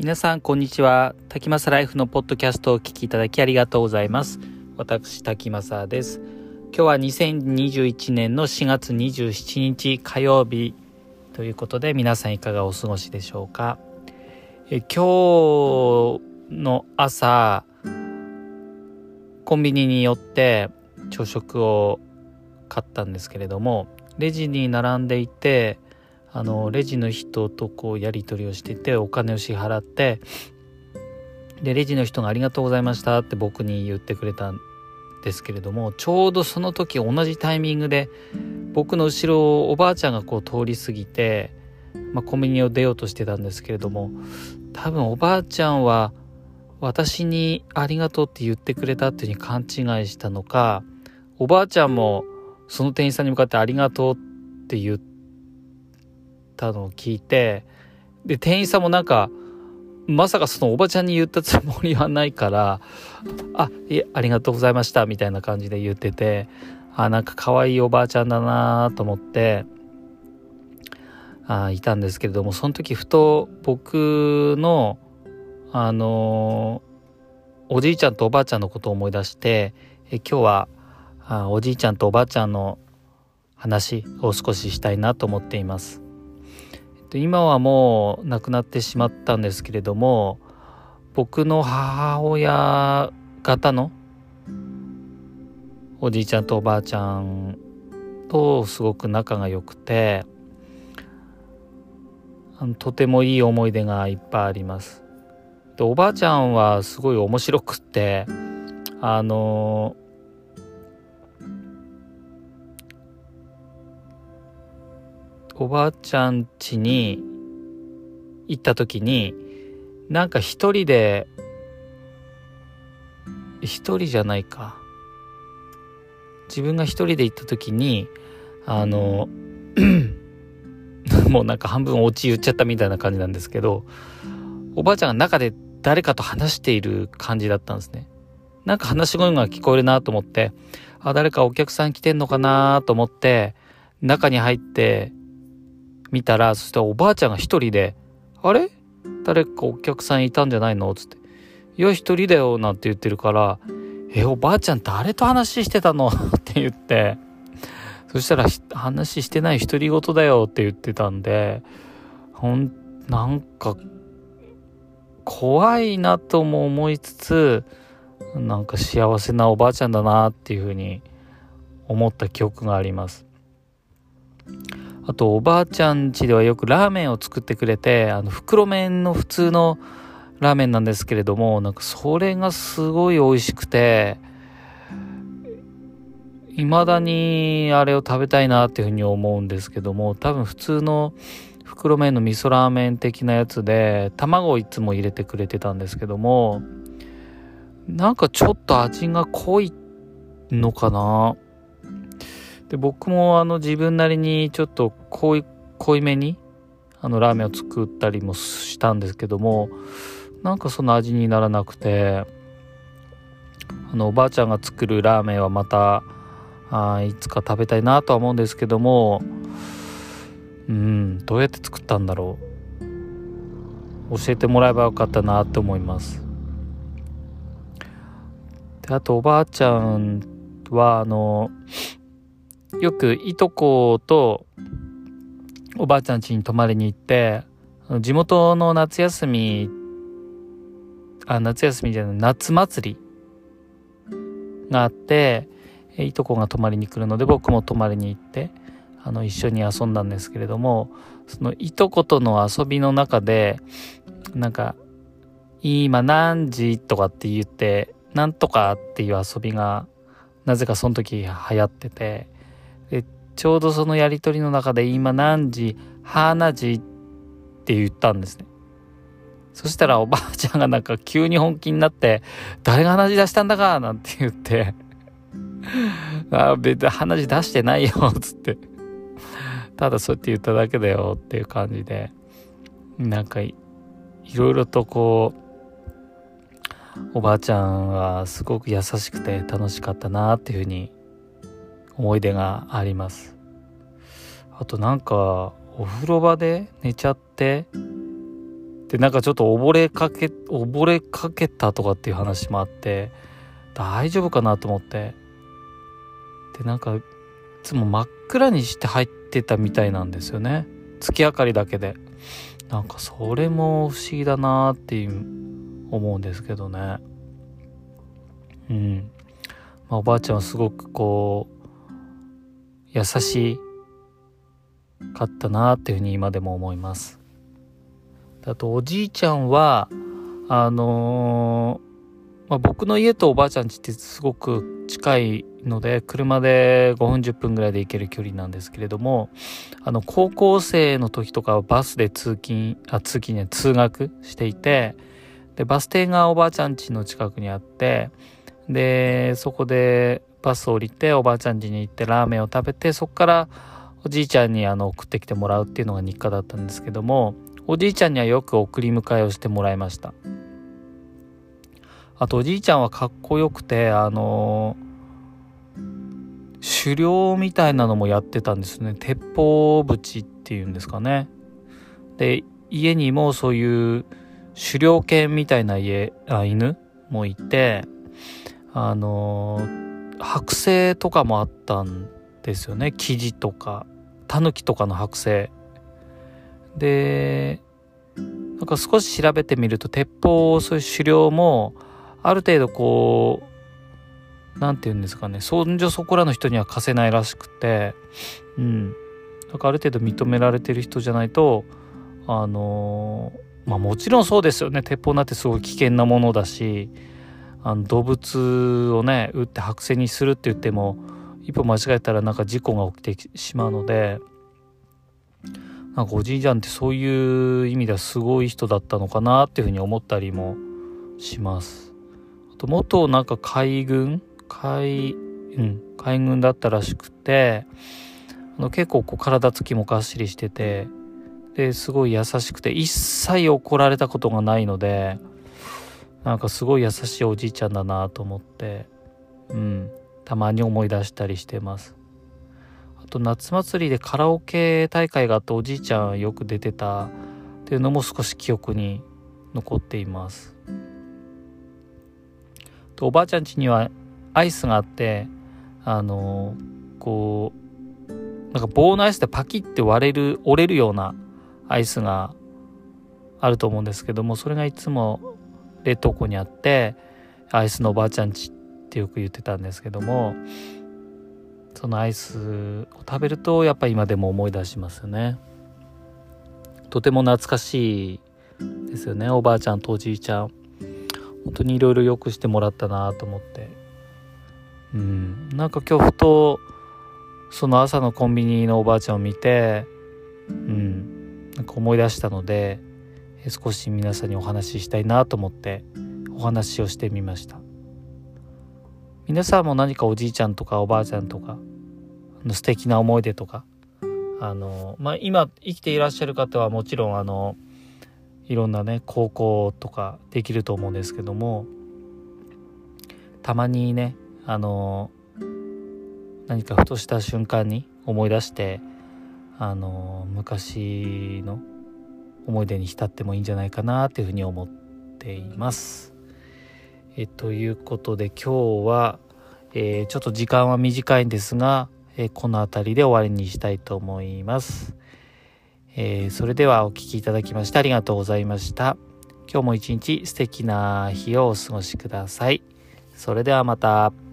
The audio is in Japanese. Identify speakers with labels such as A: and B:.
A: 皆さんこんにちは。滝正ライフのポッドキャストをお聞きいただきありがとうございます。私滝正です。今日は2021年の4月27日火曜日ということで皆さんいかがお過ごしでしょうか。え今日の朝コンビニによって朝食を買ったんですけれどもレジに並んでいてあのレジの人とこうやり取りをしててお金を支払ってでレジの人が「ありがとうございました」って僕に言ってくれたんですけれどもちょうどその時同じタイミングで僕の後ろをおばあちゃんがこう通り過ぎて、まあ、コンビニを出ようとしてたんですけれども多分おばあちゃんは私に「ありがとう」って言ってくれたっていうふうに勘違いしたのかおばあちゃんもその店員さんに向かって「ありがとう」って言ったのを聞いてで店員さんもなんかまさかそのおばちゃんに言ったつもりはないから「あいえありがとうございました」みたいな感じで言っててあなんか可愛いおばあちゃんだなと思ってあいたんですけれどもその時ふと僕のあのー、おじいちゃんとおばあちゃんのことを思い出してえ今日はあおじいちゃんとおばあちゃんの話を少ししたいなと思っています。で今はもう亡くなってしまったんですけれども僕の母親方のおじいちゃんとおばあちゃんとすごく仲が良くてとてもいい思い出がいっぱいあります。でおばあちゃんはすごい面白くってあのおばあちゃん家に行った時になんか一人で一人じゃないか。自分が一人で行った時にあの もうなんか半分オチ言っちゃったみたいな感じなんですけどおばあちゃんが中で誰かと話している感じだったんですね。なんか話し声が聞こえるなと思ってあ誰かお客さん来てんのかなと思って中に入って見たら、そしたらおばあちゃんが一人で、あれ？誰かお客さんいたんじゃないの？つって。いや、一人だよ、なんて言ってるから、え、おばあちゃん誰と話してたの？って言って、そしたら話してない独り言だよって言ってたんで、ほん、なんか、怖いなとも思いつつ、なんか幸せなおばあちゃんだなっていうふうに思った記憶があります。あとおばあちゃん家ではよくラーメンを作ってくれてあの袋麺の普通のラーメンなんですけれどもなんかそれがすごい美味しくて未だにあれを食べたいなっていうふうに思うんですけども多分普通の袋麺の味噌ラーメン的なやつで卵をいつも入れてくれてたんですけどもなんかちょっと味が濃いのかなで僕もあの自分なりにちょっと濃い濃いめにあのラーメンを作ったりもしたんですけどもなんかその味にならなくてあのおばあちゃんが作るラーメンはまたあいつか食べたいなとは思うんですけどもうんどうやって作ったんだろう。教えてもらえばよかったなって思います。であとおばあちゃんはあのよくいとことおばあちゃん家に泊まりに行って地元の夏休みあ夏休みじゃない夏祭りがあっていとこが泊まりに来るので僕も泊まりに行ってあの一緒に遊んだんですけれどもそのいとことの遊びの中でなんか今何時とかって言ってなんとかっていう遊びがなぜかその時流行っててちょうどそのやり取りの中で今何時花時って言ったんですね。そしたらおばあちゃんがなんか急に本気になって誰が話出したんだかなんて言って あ別に話出してないよつって。ただそうやって言っただけだよっていう感じで。なんかいろいろとこうおばあちゃんはすごく優しくて楽しかったなっていうふうに思い出があります。あとなんかお風呂場で寝ちゃってでなんかちょっと溺れかけ溺れかけたとかっていう話もあって大丈夫かなと思って。でなんかいつも真っ暗にして入ってたみたいなんですよね。月明かりだけで。なんかそれも不思議だなっていう思うんですけどね。うん。まあ、おばあちゃんはすごくこう優しかったなっていうふうに今でも思います。あとおじいちゃんはあのー、まあ、僕の家とおばあちゃん家ってすごく近いので車で5分10分ぐらいで行ける距離なんですけれどもあの高校生の時とかはバスで通勤あ通勤ね通学していてでバス停がおばあちゃん家の近くにあってでそこでバス降りておばあちゃん家に行ってラーメンを食べてそこからおじいちゃんにあの送ってきてもらうっていうのが日課だったんですけどもおじいちゃんにはよく送り迎えをしてもらいました。あとおじいちゃんはかっこよくてあの狩猟みたいなのもやってたんですね。鉄砲淵っていうんですかね。で家にもそういう狩猟犬みたいな家あ犬もいてあの剥製とかもあったんですよね。生地とか。タヌキとかの剥製。でなんか少し調べてみると鉄砲そういう狩猟もある程度こう何て言うんですかね。そんじょそこらの人には貸せないらしくて。うん。だかある程度認められてる人じゃないとあのまあもちろんそうですよね。鉄砲なんてすごい危険なものだし。あの動物をね撃って白線にするって言っても一歩間違えたらなんか事故が起きてしまうのでなんかおじいちゃんってそういう意味ではすごい人だったのかなっていうふうに思ったりもします。あと元なんか海軍海うん海軍だったらしくてあの結構こう体つきもがっしりしててですごい優しくて一切怒られたことがないのでなんかすごい優しいおじいちゃんだなと思ってうんたまに思い出したりしてます。あと夏祭りでカラオケ大会があっておじいちゃんよく出てたっていうのも少し記憶に残っています。とおばあちゃん家にはアイスがあってあのこうなんか棒のアイスでパキッて割れる折れるようなアイスがあると思うんですけどもそれがいつも冷凍庫にあってアイスのおばあちゃんちってよく言ってたんですけどもそのアイスを食べるとやっぱ今でも思い出しますよね。とても懐かしいですよねおばあちゃんとおじいちゃん。本当にいろいろよくしてもらったなと思って。うん。なんか今日ふとその朝のコンビニのおばあちゃんを見てうん。なんか思い出したので少し皆さんにお話ししたいなと思ってお話をしてみました。皆さんも何かおじいちゃんとかおばあちゃんとかの素敵な思い出とかあのまあ今生きていらっしゃる方はもちろんあのいろんなね高校とかできると思うんですけどもたまにねあの何かふとした瞬間に思い出してあの昔の思い出に浸ってもいいんじゃないかなというふうに思っています。えということで今日は、えー、ちょっと時間は短いんですが、えー、この辺りで終わりにしたいと思います。えー、それではお聴きいただきましてありがとうございました。今日も一日素敵な日をお過ごしください。それではまた。